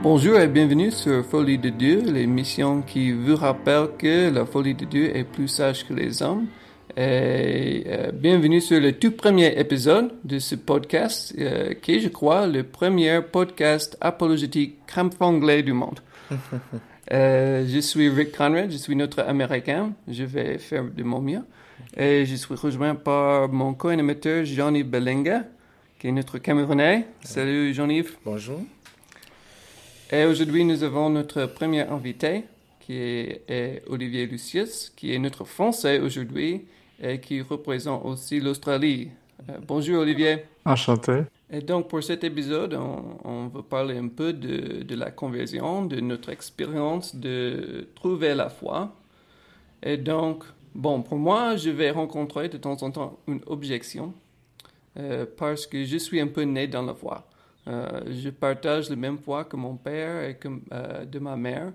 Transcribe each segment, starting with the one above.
Bonjour et bienvenue sur Folie de Dieu, l'émission qui vous rappelle que la folie de Dieu est plus sage que les hommes. Et euh, bienvenue sur le tout premier épisode de ce podcast, euh, qui est, je crois, le premier podcast apologétique crème du monde. Euh, je suis Rick Conrad, je suis notre Américain, je vais faire de mon mieux. Et je suis rejoint par mon co-animateur Jean-Yves Belenga, qui est notre Camerounais. Salut Jean-Yves. Bonjour. Et aujourd'hui, nous avons notre premier invité, qui est, Olivier Lucius, qui est notre Français aujourd'hui et qui représente aussi l'Australie. Euh, bonjour Olivier. Enchanté. Et donc pour cet épisode, on, on va parler un peu de, de, la conversion, de notre expérience de trouver la foi. Et donc, bon, pour moi, je vais rencontrer de temps en temps une objection euh, parce que je suis un peu né dans la foi. Euh, je partage le même foi que mon père et que, euh, de ma mère.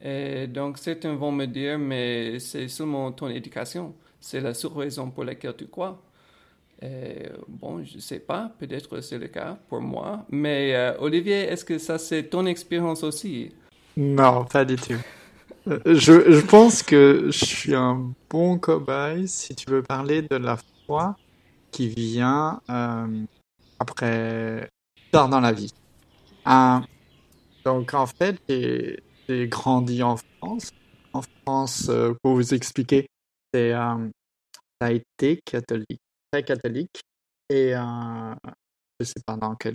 Et donc, certains vont me dire, mais c'est seulement ton éducation. C'est la seule raison pour laquelle tu crois. Et, bon, je ne sais pas, peut-être c'est le cas pour moi. Mais euh, Olivier, est-ce que ça c'est ton expérience aussi? Non, pas du tout. je, je, pense que je suis un bon cobaye si tu veux parler de la foi qui vient après tard dans la vie. Euh, donc en fait, j'ai grandi en France. En France, euh, pour vous expliquer, euh, ça a été catholique, très catholique. Et je sais pas dans quel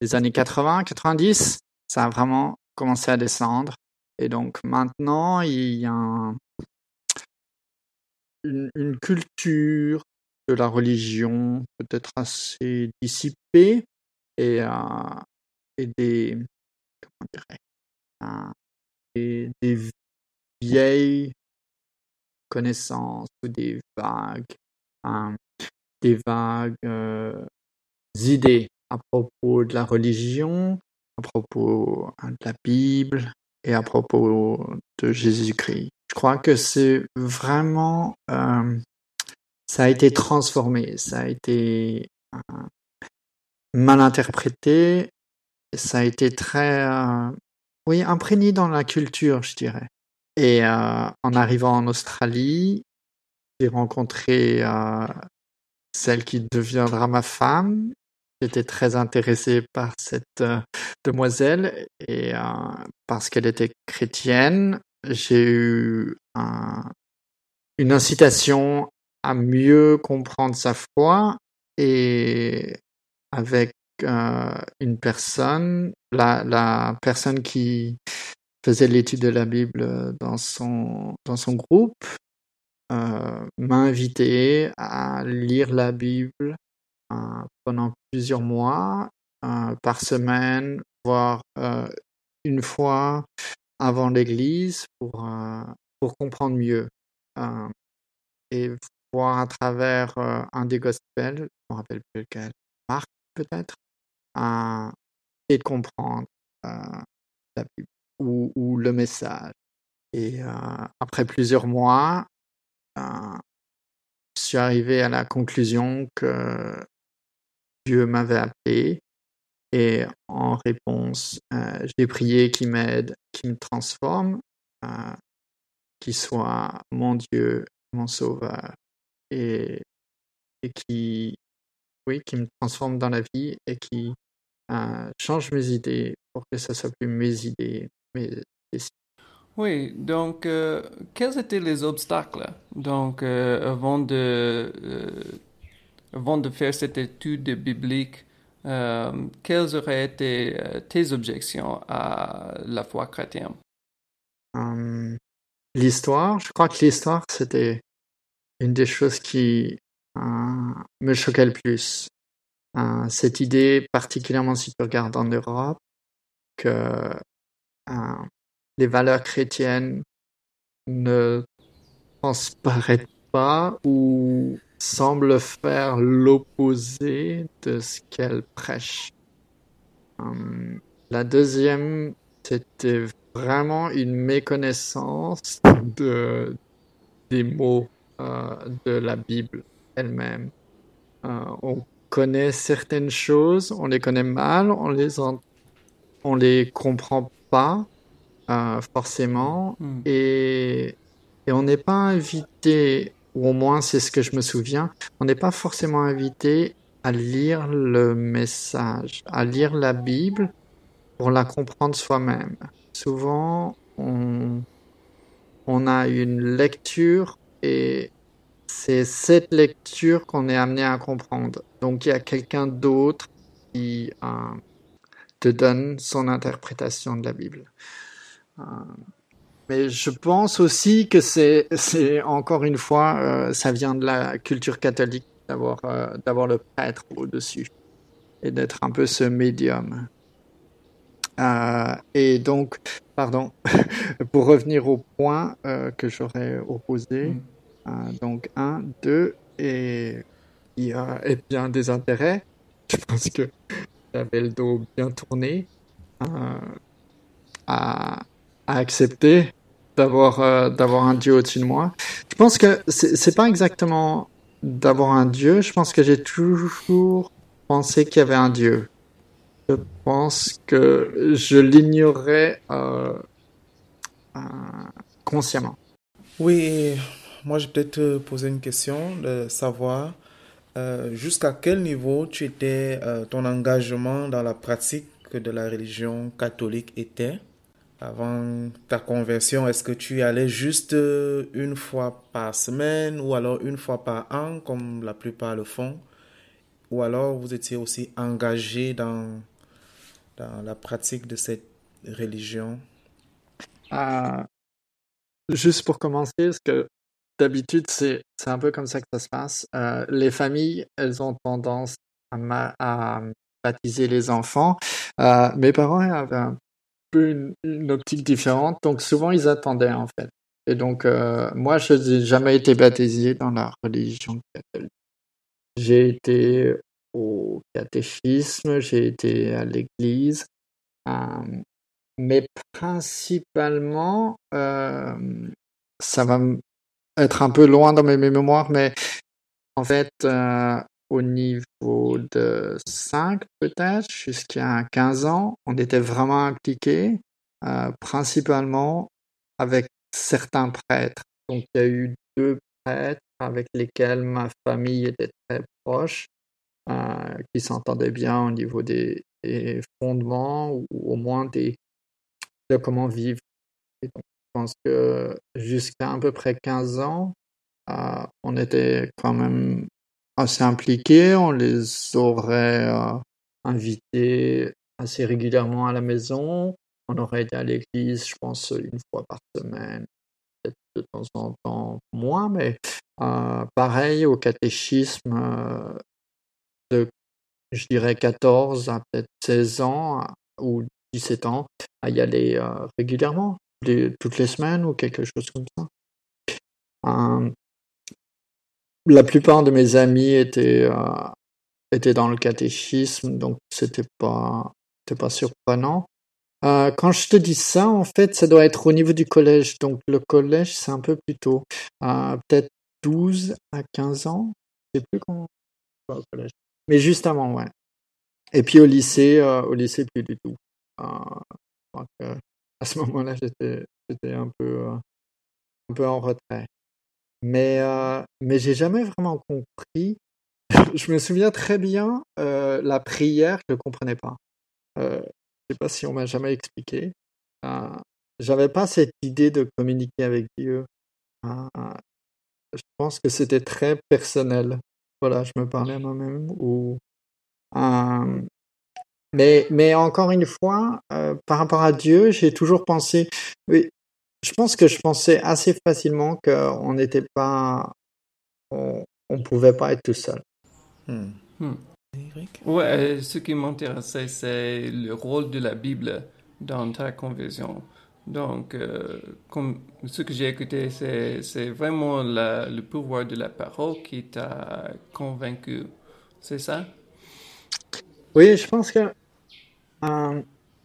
les années 80, 90, ça a vraiment commencé à descendre. Et donc maintenant, il y a une, culture de la religion peut-être assez dissipée, et, des, des, vieilles connaissances ou des vagues, euh, des vagues idées à propos de la religion, à propos de la Bible et à propos de Jésus-Christ. Je crois que c'est vraiment, ça a été transformé, ça a été mal interprété. Ça a été très, euh, oui, imprégné dans la culture, je dirais. Et euh, en arrivant en Australie, j'ai rencontré euh, celle qui deviendra ma femme. J'étais très intéressé par cette demoiselle et parce qu'elle était chrétienne, j'ai eu un, une incitation à mieux comprendre sa foi et avec euh, une personne, la, personne qui faisait l'étude de la Bible dans son, dans son groupe, euh, m'a invité à lire la Bible euh, pendant plusieurs mois, par semaine, voire une fois avant l'église pour, pour comprendre mieux et voir à travers un des gospels, je ne me rappelle plus lequel, Marc peut-être, et de comprendre euh, la Bible ou, le message. Et euh, après plusieurs mois, euh, je suis arrivé à la conclusion que Dieu m'avait appelé et en réponse, j'ai prié qu'il m'aide, qu'il me transforme, euh, qu'il soit mon Dieu, mon Sauveur et, et qui oui, qui me transforme dans la vie et qui euh, change mes idées pour que ça soit plus mes idées, mes décisions. Oui, donc euh, quels étaient les obstacles donc euh, avant de avant de faire cette étude biblique quelles auraient été tes objections à la foi chrétienne? Um, L'histoire, je crois que l'histoire c'était une des choses qui me choquait le plus. Euh, cette idée, particulièrement si tu regardes en Europe, que euh, les valeurs chrétiennes ne transparaissent pas ou semblent faire l'opposé de ce qu'elles prêchent. Um, la deuxième, c'était vraiment une méconnaissance de, des mots euh, de la Bible elle-même. Euh, on connaît certaines choses, on les connaît mal, on les, en... on les comprend pas euh, forcément Hmm. et, et on n'est pas invité, ou au moins c'est ce que je me souviens, on n'est pas forcément invité à lire le message, à lire la Bible pour la comprendre soi-même. Souvent, on, on a une lecture et c'est cette lecture qu'on est amené à comprendre. Donc il y a quelqu'un d'autre qui euh, te donne son interprétation de la Bible. Euh, mais je pense aussi que c'est, encore une fois, euh, ça vient de la culture catholique d'avoir, le prêtre au-dessus et d'être un peu ce médium. Et donc, pardon, pour revenir au point que j'aurais opposé, Mm. Donc un, deux, et il y a eh bien des intérêts. Je pense que j'avais le dos bien tourné euh, à, à accepter d'avoir euh, d'avoir un Dieu au-dessus de moi. Je pense que c'est pas exactement d'avoir un Dieu. Je pense que j'ai toujours pensé qu'il y avait un Dieu. Je pense que je l'ignorais euh, euh, consciemment. Oui, et moi je vais peut-être poser une question de savoir euh, jusqu'à quel niveau tu étais, euh, ton engagement dans la pratique de la religion catholique était avant ta conversion? Est-ce que tu y allais juste euh, une fois par semaine ou alors une fois par an comme la plupart le font? Ou alors vous étiez aussi engagé dans, dans la pratique de cette religion? Euh, juste pour commencer, parce que d'habitude, c'est, un peu comme ça que ça se passe. Euh, les familles, elles ont tendance à, à baptiser les enfants. Euh, mes parents avaient un peu une, optique différente, donc souvent ils attendaient en fait. Et donc, euh, moi, je n'ai jamais été baptisé dans la religion catholique. J'ai été au catéchisme, j'ai été à l'église, euh, mais principalement, ça va être un peu loin dans mes mémoires, mais en fait, euh, au niveau de 5 peut-être, jusqu'à 15 ans, on était vraiment impliqués, euh, principalement avec certains prêtres. Donc, il y a eu deux prêtres avec lesquels ma famille était très proche, euh, qui s'entendaient bien au niveau des, fondements ou au moins des, de comment vivre. Et donc, pense que jusqu'à à peu près 15 ans, euh, on était quand même assez impliqués. On les aurait euh, invités assez régulièrement à la maison. On aurait été à l'église, je pense, une fois par semaine, peut-être de temps en temps moins, mais euh, pareil au catéchisme euh, de, je dirais, 14 à peut-être 16 ans ou 17 ans, à y aller régulièrement, toutes les semaines ou quelque chose comme ça? Euh, la plupart de mes amis étaient, euh, étaient dans le catéchisme, donc c'était pas, pas surprenant. Euh, quand je te dis ça, en fait, ça doit être au niveau du collège. Donc le collège, c'est un peu plus tôt. Euh, peut-être 12 à 15 ans. Je sais plus quand va au collège. Mais juste avant, ouais. Et puis au lycée, au lycée, plus du tout. Que à ce moment-là, j'étais, j'étais un peu, euh, un peu en retrait. Mais, euh, mais j'ai jamais vraiment compris. Je me souviens très bien, euh, la prière, je ne comprenais pas. Je sais pas si on m'a jamais expliqué. J'avais pas cette idée de communiquer avec Dieu. Je pense que c'était très personnel. Voilà, je me parlais à moi-même ou. Euh, mais, mais encore une fois, euh, par rapport à Dieu, j'ai toujours pensé. Oui, je pense que je pensais assez facilement qu'on n'était pas. On, on pouvait pas être tout seul. Hmm. Hmm. Eric? Ouais, euh, ce qui m'intéressait, c'est le rôle de la Bible dans ta conversion. Donc, euh, comme ce que j'ai écouté, c'est, c'est vraiment la- le pouvoir de la parole qui t'a convaincu. C'est ça? Oui, je pense que euh,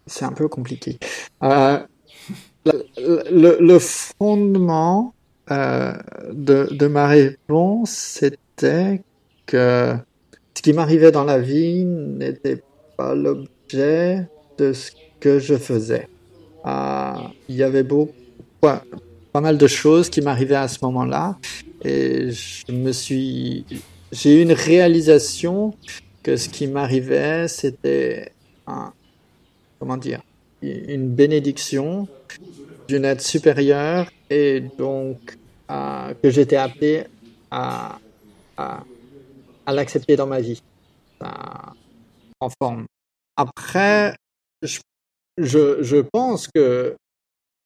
c'est un peu compliqué. Euh, le, fondement euh, de, ma réponse, c'était que ce qui m'arrivait dans la vie n'était pas l'objet de ce que je faisais. Il y avait beaucoup, pas, pas mal de choses qui m'arrivaient à ce moment-là et je me suis, j'ai eu une réalisation que ce qui m'arrivait, c'était un, comment dire, une bénédiction d'une aide supérieure et donc euh, que j'étais appelé à, l'accepter dans ma vie euh, en forme. Après, je, je, pense que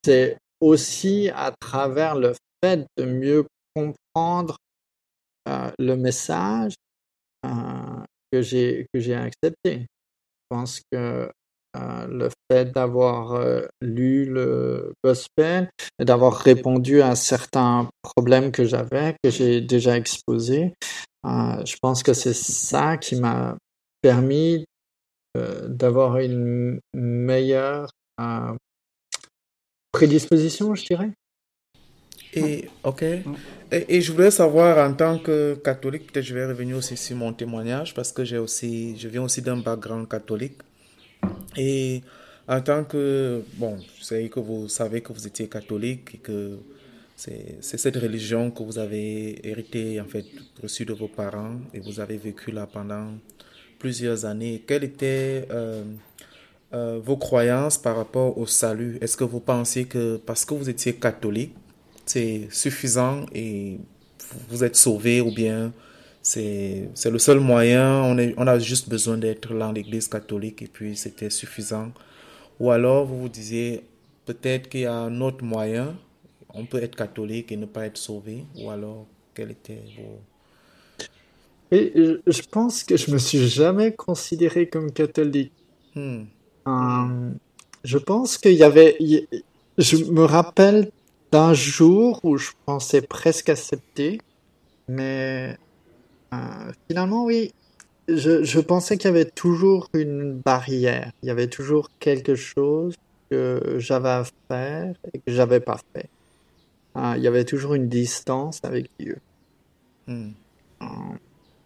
c'est aussi à travers le fait de mieux comprendre euh, le message que j'ai accepté. Je pense que le fait d'avoir euh, lu le gospel d'avoir répondu à certains problèmes que j'avais, que j'ai déjà exposés, euh, je pense que c'est ça qui m'a permis euh, d'avoir une meilleure euh, prédisposition, je dirais. Et, ok. Et, je voulais savoir, en tant que catholique, peut-être je vais revenir aussi sur mon témoignage, parce que j'ai aussi, je viens aussi d'un background catholique. Et en tant que, bon, je sais que vous savez que vous étiez catholique et que c'est cette religion que vous avez hérité, en fait, reçue de vos parents et vous avez vécu là pendant plusieurs années. Quelles étaient euh, euh, vos croyances par rapport au salut? Est-ce que vous pensiez que parce que vous étiez catholique, c'est suffisant et vous êtes sauvé ou bien c'est le seul moyen, on, est, on a juste besoin d'être dans l'église catholique et puis c'était suffisant. Ou alors vous vous disiez peut-être qu'il y a un autre moyen, on peut être catholique et ne pas être sauvé, ou alors quel était vos... Et je pense que je me suis jamais considéré comme catholique. Hmm. Euh, je pense qu'il y avait, je me rappelle d'un jour où je pensais presque accepter, mais finalement, oui. Je, je pensais qu'il y avait toujours une barrière. Il y avait toujours quelque chose que j'avais à faire et que j'avais pas fait. Euh, il y avait toujours une distance avec Dieu. Hmm. Euh,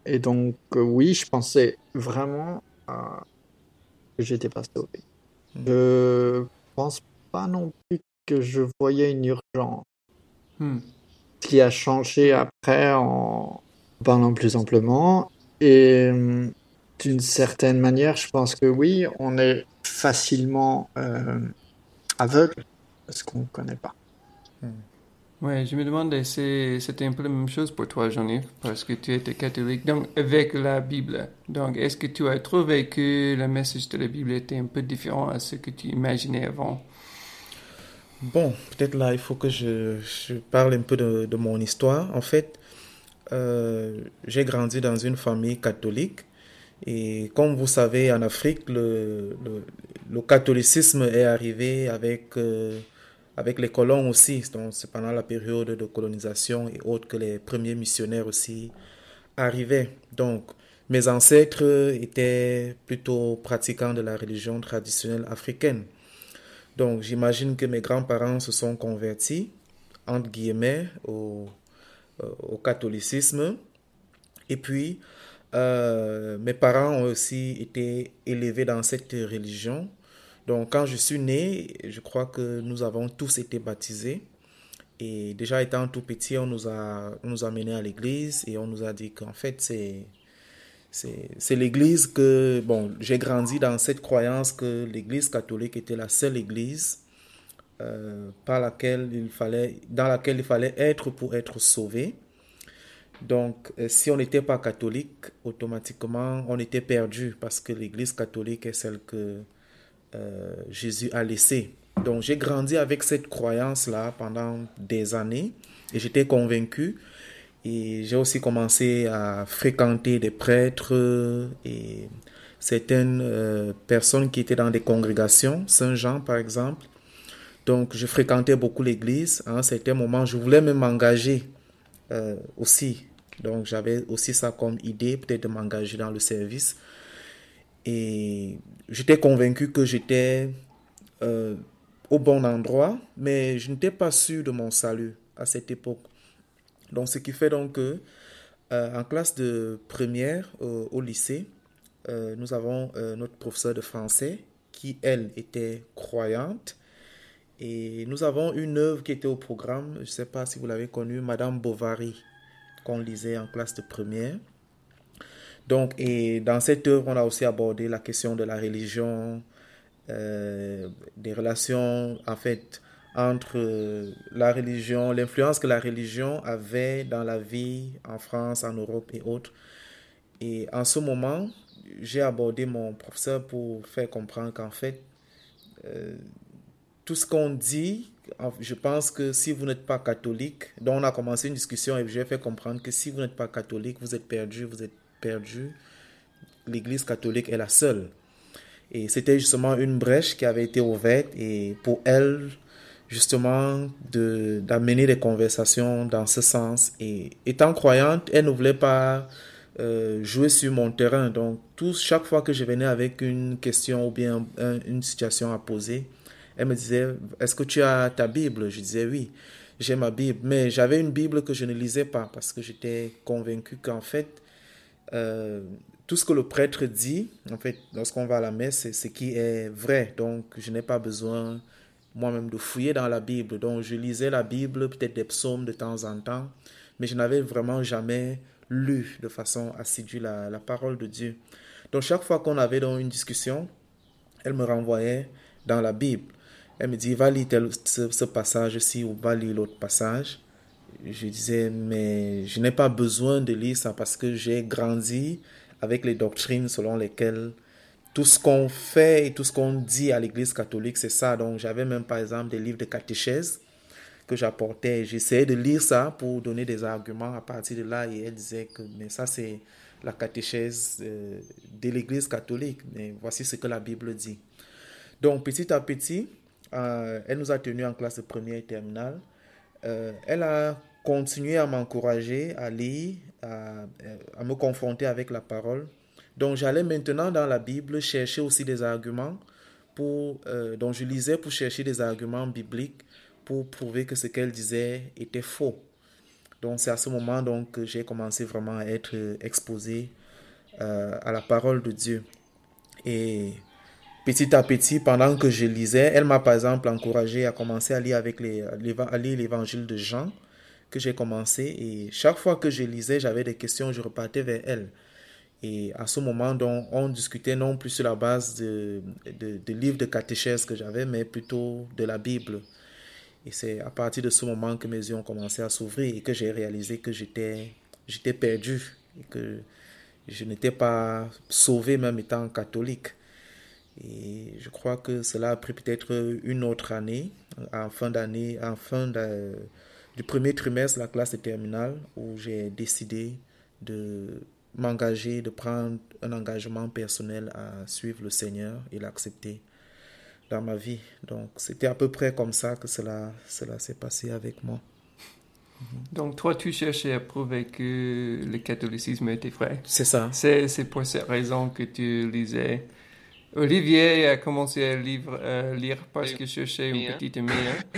et donc, euh, oui, je pensais vraiment que j'étais pas sauvé. Hmm. Je pense pas non plus que je voyais une urgence. Hmm. Ce qui a changé après en parlant plus amplement. Et hum, d'une certaine manière, je pense que oui, on est facilement euh, aveugle parce qu'on ne connaît pas. Ouais, je me demandais si c'était un peu la même chose pour toi, Jean-Yves, parce que tu étais catholique, donc avec la Bible. Donc, est-ce que tu as trouvé que le message de la Bible était un peu différent à ce que tu imaginais avant? Bon, peut-être là, il faut que je, je parle un peu de, de mon histoire. En fait, euh, j'ai grandi dans une famille catholique. Et comme vous savez, en Afrique, le, le, catholicisme est arrivé avec, euh, avec les colons aussi. Donc, c'est pendant la période de colonisation et autres que les premiers missionnaires aussi arrivaient. Donc, mes ancêtres étaient plutôt pratiquants de la religion traditionnelle africaine. Donc, j'imagine que mes grands-parents se sont convertis, entre guillemets, au, au catholicisme. Et puis, euh, mes parents ont aussi été élevés dans cette religion. Donc, quand je suis né, je crois que nous avons tous été baptisés. Et déjà étant tout petit, on nous a, on nous a menés à l'église et on nous a dit qu'en fait, c'est, c'est l'église que, bon, j'ai grandi dans cette croyance que l'église catholique était la seule église euh, par laquelle il fallait, dans laquelle il fallait être pour être sauvé. Donc, euh, si on n'était pas catholique, automatiquement, on était perdu parce que l'église catholique est celle que euh, Jésus a laissée. Donc, j'ai grandi avec cette croyance-là pendant des années et j'étais convaincu. Et j'ai aussi commencé à fréquenter des prêtres et certaines personnes qui étaient dans des congrégations, Saint-Jean par exemple. Donc, je fréquentais beaucoup l'église. À un certain moment, je voulais même m'engager euh, aussi. Donc, j'avais aussi ça comme idée, peut-être de m'engager dans le service. Et j'étais convaincu que j'étais euh, au bon endroit, mais je n'étais pas sûr de mon salut à cette époque. Donc, ce qui fait donc que, euh, en classe de première au lycée, nous avons notre professeur de français qui, elle, était croyante. Et nous avons une œuvre qui était au programme, je ne sais pas si vous l'avez connue, Madame Bovary, qu'on lisait en classe de première. Donc, et dans cette œuvre, on a aussi abordé la question de la religion, euh, des relations, en fait, entre euh, la religion, l'influence que la religion avait dans la vie en France, en Europe et autres. Et en ce moment, j'ai abordé mon professeur pour faire comprendre qu'en fait, euh, tout ce qu'on dit, je pense que si vous n'êtes pas catholique, donc on a commencé une discussion et j'ai fait comprendre que si vous n'êtes pas catholique, vous êtes perdu, vous êtes perdu. L'Église catholique est la seule. Et c'était justement une brèche qui avait été ouverte et pour elle, justement, d'amener des conversations dans ce sens. Et étant croyante, elle ne voulait pas euh, jouer sur mon terrain. Donc, chaque fois que je venais avec une question ou bien une situation à poser, elle me disait, est-ce que tu as ta Bible? Je disais oui, j'ai ma Bible. Mais j'avais une Bible que je ne lisais pas parce que j'étais convaincu qu'en fait, euh, tout ce que le prêtre dit, en fait, lorsqu'on va à la messe, c'est ce qui est vrai. Donc, je n'ai pas besoin moi-même de fouiller dans la Bible. Donc, je lisais la Bible, peut-être des psaumes de temps en temps, mais je n'avais vraiment jamais lu de façon assidue la, parole de Dieu. Donc, chaque fois qu'on avait dans une discussion, elle me renvoyait dans la Bible. Elle me dit, va lire ce, passage-ci ou va lire l'autre passage. Je disais, mais je n'ai pas besoin de lire ça parce que j'ai grandi avec les doctrines selon lesquelles tout ce qu'on fait et tout ce qu'on dit à l'Église catholique, c'est ça. Donc j'avais même par exemple des livres de catéchèse que j'apportais. J'essayais de lire ça pour donner des arguments à partir de là et elle disait que mais ça c'est la catéchèse euh, de l'Église catholique. Mais voici ce que la Bible dit. Donc petit à petit, euh, elle nous a tenus en classe première et terminale. Euh, elle a continué à m'encourager à lire, à, me confronter avec la parole. Donc j'allais maintenant dans la Bible chercher aussi des arguments pour, euh, donc je lisais pour chercher des arguments bibliques pour prouver que ce qu'elle disait était faux. Donc c'est à ce moment donc que j'ai commencé vraiment à être exposé euh, à la parole de Dieu. Et petit à petit, pendant que je lisais, elle m'a par exemple encouragé à commencer à lire avec l'évangile de Jean que j'ai commencé et chaque fois que je lisais, j'avais des questions, je repartais vers elle. Et à ce moment, donc, on discutait non plus sur la base de, de, livres de catéchèse que j'avais, mais plutôt de la Bible. Et c'est à partir de ce moment que mes yeux ont commencé à s'ouvrir et que j'ai réalisé que j'étais, j'étais perdu et que je n'étais pas sauvé même étant catholique. Et je crois que cela a pris peut-être une autre année, en fin d'année, en fin de, du premier trimestre, la classe de terminale, où j'ai décidé de m'engager, de prendre un engagement personnel à suivre le Seigneur et l'accepter dans ma vie. Donc, c'était à peu près comme ça que cela, cela s'est passé avec moi. Donc, toi, tu cherchais à prouver que le catholicisme était vrai. C'est ça. C'est pour cette raison que tu lisais Olivier a commencé à, lire parce qu'il cherchait une petite amie.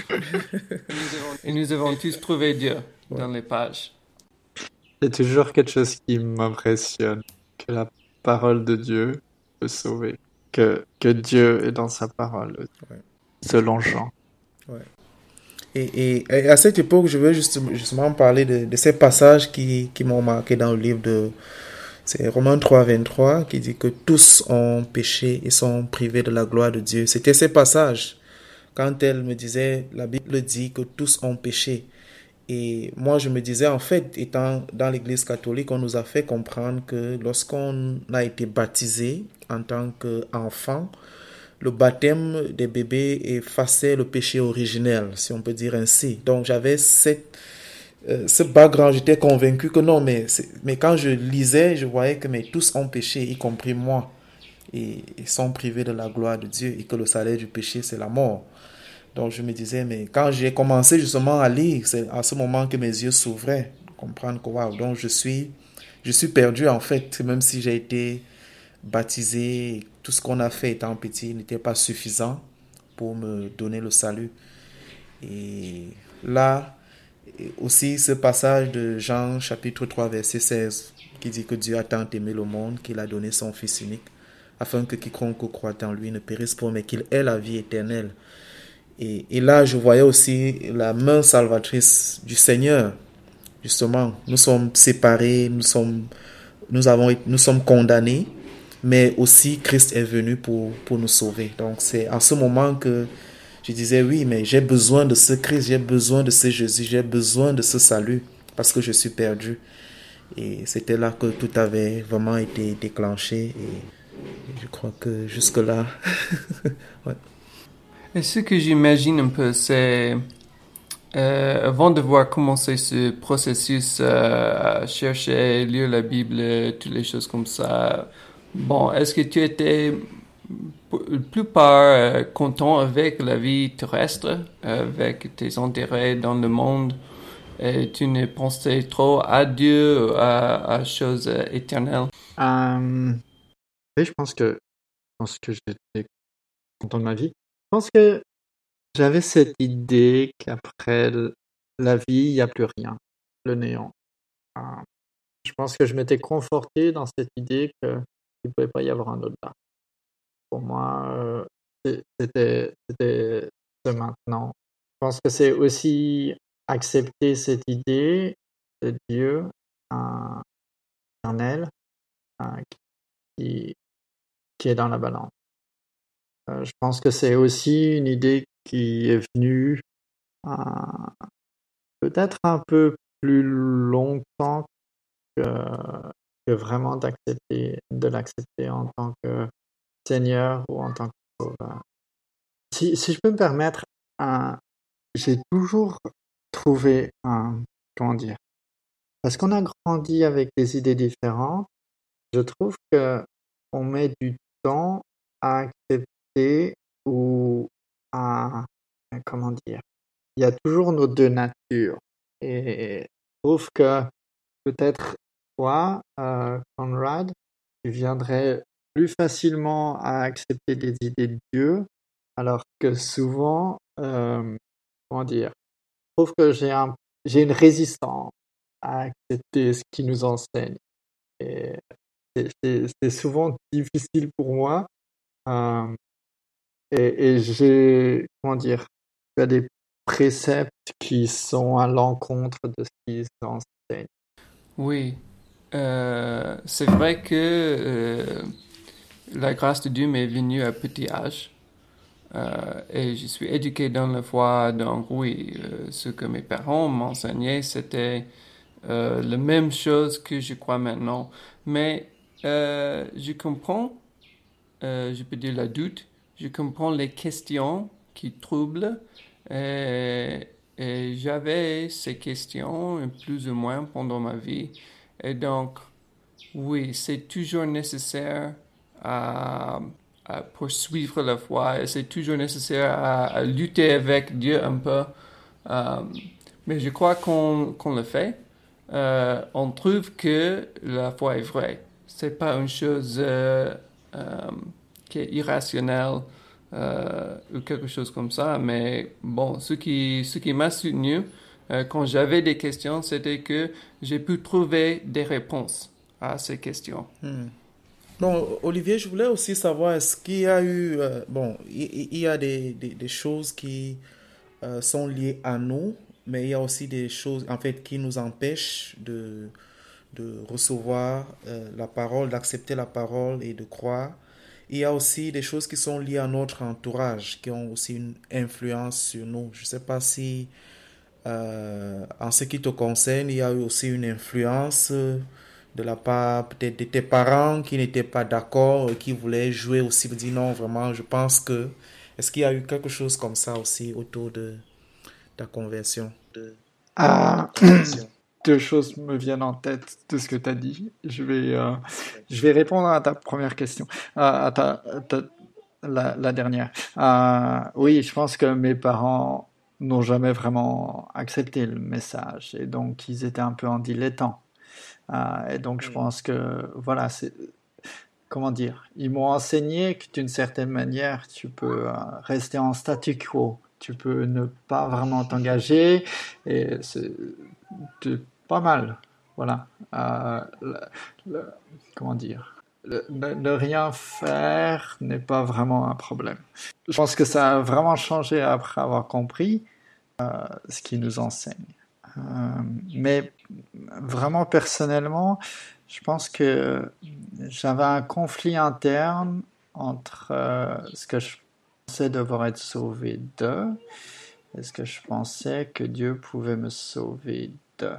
Et nous avons tous trouvé Dieu dans les pages. Il y a toujours quelque chose qui m'impressionne, que la parole de Dieu peut sauver, que, que Dieu est dans sa parole, selon Jean. Et, et, à cette époque, je veux justement, justement parler de, de ces passages qui, qui m'ont marqué dans le livre de c'est Romains 3, 23 qui dit que tous ont péché et sont privés de la gloire de Dieu. C'était ces passages. Quand elle me disait, la Bible dit que tous ont péché. Et moi, je me disais, en fait, étant dans l'Église catholique, on nous a fait comprendre que lorsqu'on a été baptisé en tant qu'enfant, le baptême des bébés effaçait le péché originel, si on peut dire ainsi. Donc j'avais cette euh, ce background, j'étais convaincu que non, mais, mais quand je lisais, je voyais que mais tous ont péché, y compris moi, et, ils sont privés de la gloire de Dieu, et que le salaire du péché, c'est la mort. Donc je me disais, mais quand j'ai commencé justement à lire, c'est à ce moment que mes yeux s'ouvraient, comprendre que waouh, donc je suis, je suis perdu en fait, même si j'ai été baptisé, tout ce qu'on a fait étant petit n'était pas suffisant pour me donner le salut. Et là, aussi ce passage de Jean chapitre 3 verset 16 qui dit que Dieu a tant aimé le monde qu'il a donné son Fils unique afin que quiconque croit en lui ne périsse pas, mais qu'il ait la vie éternelle. Et, et, là, je voyais aussi la main salvatrice du Seigneur. Justement, nous sommes séparés, nous sommes, nous avons, nous sommes condamnés, mais aussi Christ est venu pour, pour nous sauver. Donc, c'est à ce moment que je disais, oui, mais j'ai besoin de ce Christ, j'ai besoin de ce Jésus, j'ai besoin de ce salut parce que je suis perdu. Et c'était là que tout avait vraiment été déclenché. Et je crois que jusque-là. ouais. Et ce que j'imagine un peu, c'est. Euh, avant de voir commencer ce processus euh, à chercher, lire la Bible, toutes les choses comme ça, bon, est-ce que tu étais la plupart euh, content avec la vie terrestre, avec tes intérêts dans le monde et tu ne pensais trop à Dieu, à, à choses éternelles euh, Oui, je pense que, je pense que j'étais content de ma vie. Je pense que j'avais cette idée qu'après la vie, il n'y a plus rien, le néant. Euh, je pense que je m'étais conforté dans cette idée qu'il ne pouvait pas y avoir un au-delà. Pour moi, euh, c'était ce maintenant. Je pense que c'est aussi accepter cette idée de Dieu un, éternel qui, qui est dans la balance. Euh, je pense que c'est aussi une idée qui est venue euh, peut-être un peu plus longtemps que, que vraiment d'accepter de l'accepter en tant que Seigneur ou en tant que Sauveur. Si, si je peux me permettre, j'ai toujours trouver un, comment dire, parce qu'on a grandi avec des idées différentes, je trouve que on met du temps à accepter ou à, comment dire, il y a toujours nos deux natures. Et je trouve que peut-être toi, euh, Conrad, tu viendrais plus facilement à accepter les idées de Dieu, alors que souvent, euh, comment dire, trouve que j'ai un, j'ai une résistance à accepter ce qui nous enseigne. Et c'est souvent difficile pour moi. Euh, et, j'ai, comment dire, des préceptes qui sont à l'encontre de ce qu'ils enseignent. Oui, euh, c'est vrai que la grâce de Dieu m'est venue à petit âge. Euh, et je suis éduqué dans la foi, donc oui, euh, ce que mes parents m'enseignaient, c'était euh, la même chose que je crois maintenant. Mais je comprends, je peux dire la doute, je comprends les questions qui troublent. Et j'avais ces questions plus ou moins pendant ma vie. Et donc, oui, c'est toujours nécessaire à poursuivre la foi. C'est toujours nécessaire à, lutter avec Dieu un peu. Euh, mais je crois qu'on le fait. Euh, on trouve que la foi est vraie. C'est pas une chose euh, qui est irrationnelle ou quelque chose comme ça. Mais bon, ce qui, ce qui m'a soutenu quand j'avais des questions, c'était que j'ai pu trouver des réponses à ces questions. Hmm. Bon, Olivier, je voulais aussi savoir, est-ce qu'il y a eu, euh, bon, il, y a des, des, choses qui euh, sont liées à nous, mais il y a aussi des choses, en fait, qui nous empêchent de, de recevoir euh, la parole, d'accepter la parole et de croire. Il y a aussi des choses qui sont liées à notre entourage, qui ont aussi une influence sur nous. Je ne sais pas si, en ce qui te concerne, il y a eu aussi une influence de la part peut-être de tes parents qui n'étaient pas d'accord, qui voulaient jouer aussi, vous dire non, vraiment, je pense que. Est-ce qu'il y a eu quelque chose comme ça aussi autour de ta conversion? De... Ah, deux choses me viennent en tête de ce que tu as dit. Je vais, euh, je vais répondre à ta première question, à ta, la, la, dernière. Euh, oui, je pense que mes parents n'ont jamais vraiment accepté le message et donc ils étaient un peu en dilettant. Euh, et donc, je pense que, voilà, c'est. Comment dire Ils m'ont enseigné que d'une certaine manière, tu peux euh, rester en statu quo. Tu peux ne pas vraiment t'engager. Et c'est pas mal. Voilà. Euh, comment dire ne, rien faire n'est pas vraiment un problème. Je pense que ça a vraiment changé après avoir compris euh, ce qu'il nous enseigne. Euh, mais vraiment personnellement, je pense que j'avais un conflit interne entre euh, ce que je pensais devoir être sauvé de et ce que je pensais que Dieu pouvait me sauver de.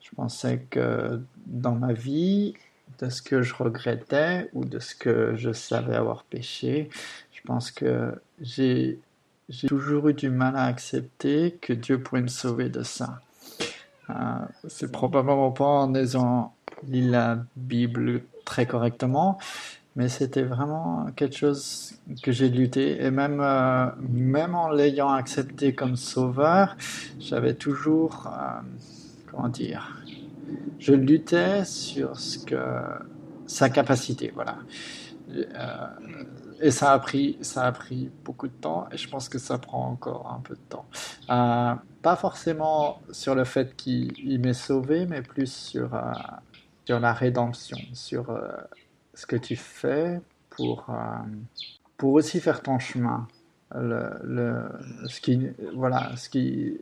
Je pensais que dans ma vie, de ce que je regrettais ou de ce que je savais avoir péché. Je pense que j'ai toujours eu du mal à accepter que Dieu pourrait me sauver de ça. Euh, c'est probablement pas en ayant lu la Bible très correctement, mais c'était vraiment quelque chose que j'ai lutté et même euh, même en l'ayant accepté comme sauveur, j'avais toujours euh, comment dire je luttais sur ce que sa capacité, voilà. Et ça a pris, ça a pris beaucoup de temps, et je pense que ça prend encore un peu de temps. Euh, pas forcément sur le fait qu'il m'ait sauvé, mais plus sur euh, sur la rédemption, sur ce que tu fais pour pour aussi faire ton chemin. Le, le, voilà, ce qui,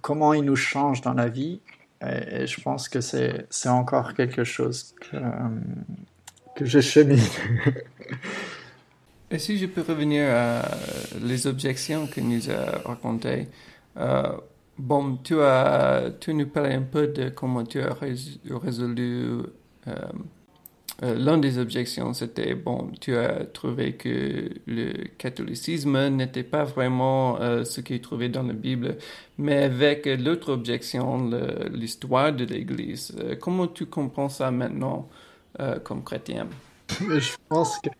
comment il nous change dans la vie et, je pense que c'est, encore quelque chose que, euh, que je chemine. et si je peux revenir à les objections que nous a racontées. Euh, bon, tu as, tu nous parlais un peu de comment tu as résolu euh, euh, l'une des objections, c'était, bon, tu as trouvé que le catholicisme n'était pas vraiment ce qui est trouvé dans la Bible, mais avec l'autre objection, l'histoire de l'Église. Comment tu comprends ça maintenant comme chrétien? Je pense que,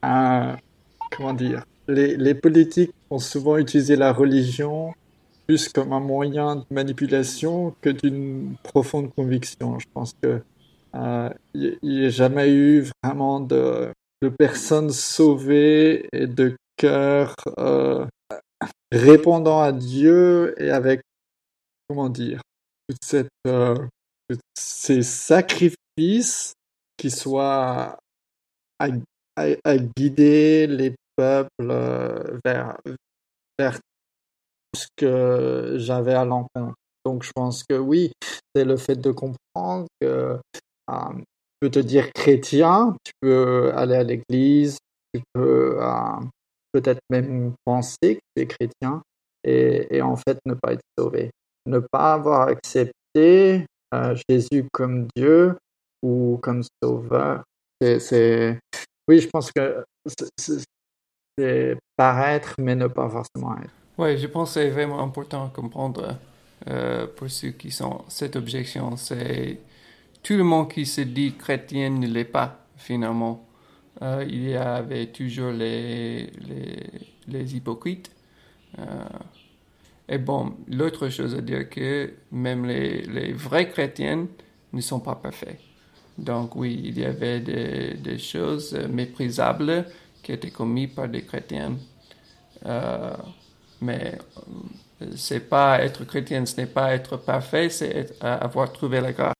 comment dire, les, les politiques ont souvent utilisé la religion plus comme un moyen de manipulation que d'une profonde conviction. Je pense que euh, il n'y a jamais eu vraiment de, de personnes sauvées et de cœurs euh, répondant à Dieu et avec, comment dire, toute cette, euh, ces sacrifices qui soient à, guider les peuples vers, vers ce que j'avais à l'encontre. Donc je pense que oui, c'est le fait de comprendre que euh, tu peux te dire chrétien, tu peux aller à l'église, tu peux euh, peut-être même penser que tu es chrétien et, en fait ne pas être sauvé. Ne pas avoir accepté euh, Jésus comme Dieu ou comme sauveur. C'est, oui, je pense que c'est paraître, mais ne pas forcément être. Oui, je pense que c'est vraiment important à comprendre pour ceux qui sont cette objection. C'est tout le monde qui se dit chrétien ne l'est pas, finalement. Euh, il y avait toujours les, les, hypocrites. Euh, et bon, l'autre chose à dire que même les, les vrais chrétiens ne sont pas parfaits. Donc oui, il y avait des, choses méprisables qui étaient commises par des chrétiens. Euh, mais c'est pas être chrétien, ce n'est pas être parfait, c'est avoir trouvé la grâce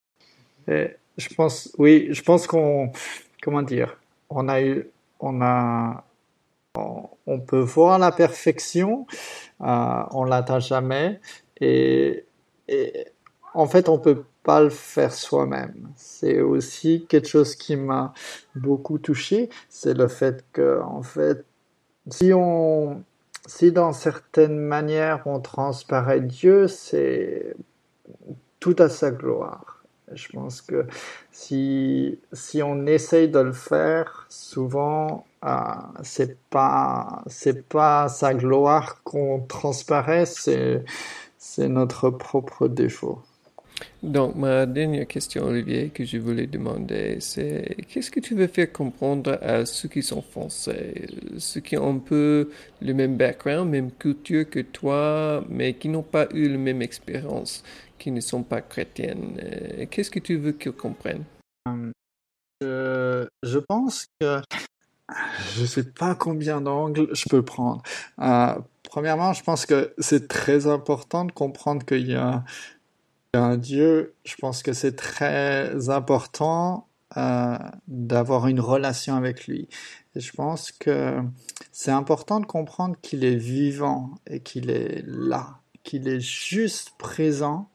je pense, oui, je pense qu'on, comment dire, on a eu, on a, on, peut voir la perfection, euh, on l'atteint jamais, et, et, en fait, on peut pas le faire soi-même. C'est aussi quelque chose qui m'a beaucoup touché, c'est le fait que, en fait, si on, si dans certaines manières on transparaît Dieu, c'est tout à sa gloire. Je pense que si, si on essaye de le faire, souvent, euh, c'est pas, c'est pas sa gloire qu'on transparaît, c'est, c'est notre propre défaut. Donc, ma dernière question, Olivier, que je voulais demander, c'est qu'est-ce que tu veux faire comprendre à ceux qui sont français, ceux qui ont un peu le même background, même culture que toi, mais qui n'ont pas eu la même expérience? qui ne sont pas chrétiennes. Euh, qu'est-ce que tu veux qu'ils comprennent? Euh, je, pense que je ne sais pas combien d'angles je peux prendre. Euh, premièrement, je pense que c'est très important de comprendre qu'il y a un Dieu. Je pense que c'est très important euh, d'avoir une relation avec lui. Et je pense que c'est important de comprendre qu'il est vivant et qu'il est là, qu'il est juste présent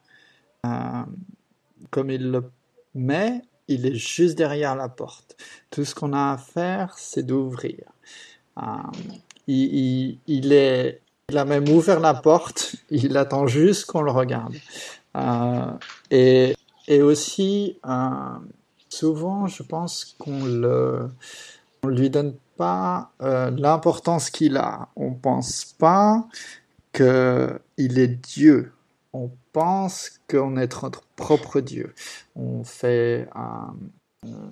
euh, comme il le met, il est juste derrière la porte. Tout ce qu'on a à faire, c'est d'ouvrir. Euh, il, est, il a même ouvert la porte, il attend juste qu'on le regarde. Euh, et, et aussi, euh, souvent, je pense qu'on le, on lui donne pas euh, l'importance qu'il a. On pense pas que il est Dieu. On pense qu'on est notre propre Dieu. On fait un,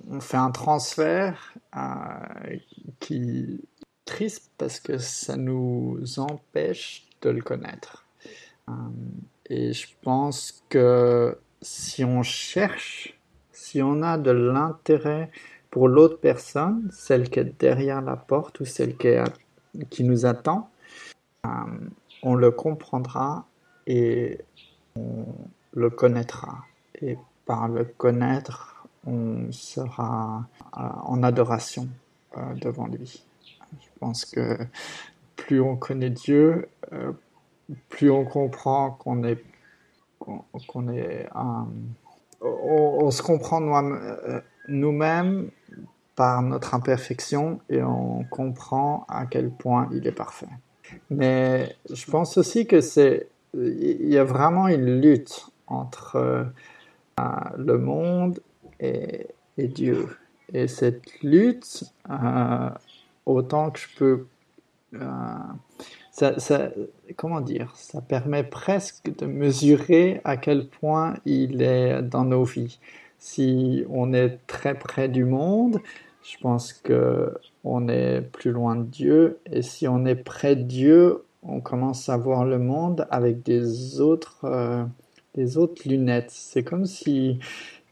on fait un transfert qui est triste parce que ça nous empêche de le connaître. Et je pense que si on cherche, si on a de l'intérêt pour l'autre personne, celle qui est derrière la porte ou celle qui, est, qui nous attend, euh, on le comprendra et on le connaîtra. Et par le connaître, on sera euh, en adoration euh, devant lui. Je pense que plus on connaît Dieu, plus on comprend qu'on est qu'on est on, on, se comprend nous-mêmes par notre imperfection et on comprend à quel point il est parfait. Mais je pense aussi que c'est il y a vraiment une lutte entre euh, le monde et, et, Dieu. Et cette lutte, euh, autant que je peux, euh, ça, comment dire, ça permet presque de mesurer à quel point il est dans nos vies. Si on est très près du monde, je pense que on est plus loin de Dieu. Et si on est près de Dieu, on commence à voir le monde avec des autres, euh, des autres lunettes. C'est comme si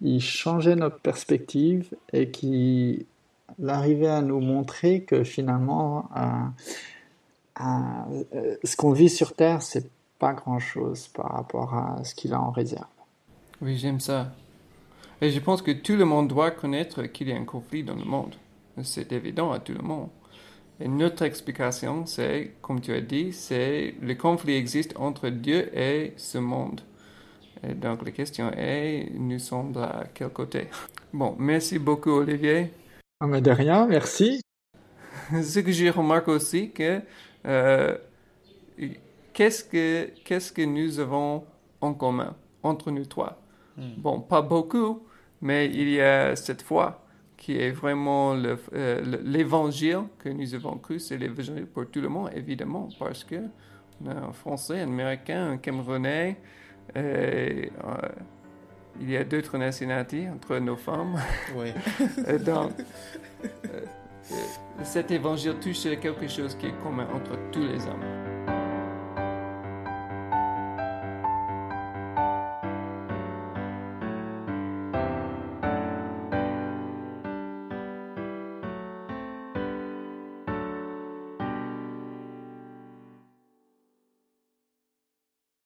il changeait notre perspective et qu'il arrivait à nous montrer que finalement, euh, euh, ce qu'on vit sur Terre, c'est pas grand chose par rapport à ce qu'il a en réserve. Oui, j'aime ça. Et je pense que tout le monde doit connaître qu'il y a un conflit dans le monde. C'est évident à tout le monde. Et notre explication, c'est, comme tu as dit, c'est le conflit existe entre Dieu et ce monde. Et donc la question est, nous sommes à quel côté? Bon, merci beaucoup Olivier. Ah, mais de rien, merci. Ce que je remarque aussi, que euh, qu'est-ce que qu'est-ce que nous avons en commun entre nous trois? Hmm. Bon, pas beaucoup, mais il y a cette foi qui est vraiment euh, l'évangile que nous avons cru, c'est l'évangile pour tout le monde, évidemment, parce que un Français, un Américain, un Camerounais, euh, il y a d'autres nationalités entre nos femmes. Oui. donc, euh, cet évangile touche quelque chose qui est commun entre tous les hommes.